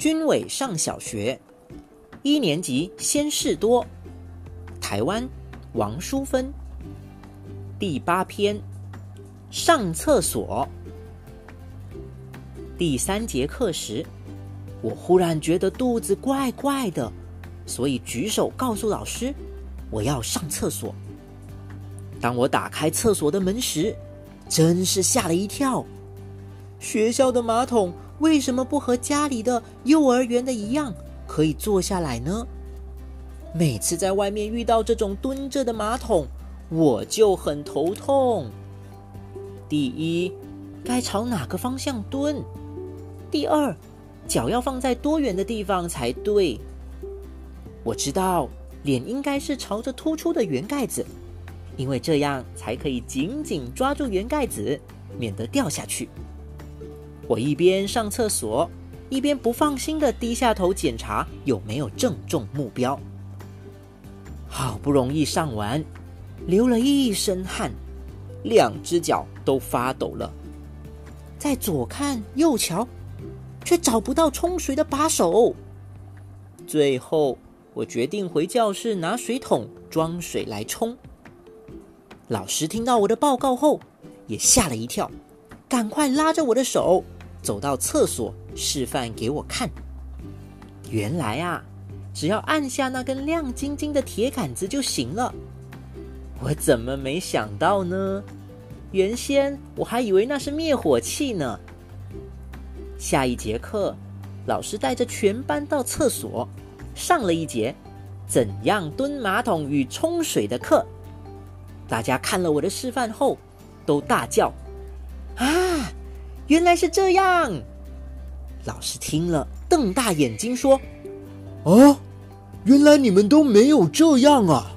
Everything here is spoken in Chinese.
军委上小学一年级先事多，台湾王淑芬。第八篇上厕所。第三节课时，我忽然觉得肚子怪怪的，所以举手告诉老师我要上厕所。当我打开厕所的门时，真是吓了一跳。学校的马桶为什么不和家里的幼儿园的一样可以坐下来呢？每次在外面遇到这种蹲着的马桶，我就很头痛。第一，该朝哪个方向蹲？第二，脚要放在多远的地方才对？我知道脸应该是朝着突出的圆盖子，因为这样才可以紧紧抓住圆盖子，免得掉下去。我一边上厕所，一边不放心的低下头检查有没有正中目标。好不容易上完，流了一身汗，两只脚都发抖了。再左看右瞧，却找不到冲水的把手。最后，我决定回教室拿水桶装水来冲。老师听到我的报告后，也吓了一跳，赶快拉着我的手。走到厕所示范给我看。原来啊，只要按下那根亮晶晶的铁杆子就行了。我怎么没想到呢？原先我还以为那是灭火器呢。下一节课，老师带着全班到厕所上了一节怎样蹲马桶与冲水的课。大家看了我的示范后，都大叫：“啊！”原来是这样，老师听了瞪大眼睛说：“啊，原来你们都没有这样啊！”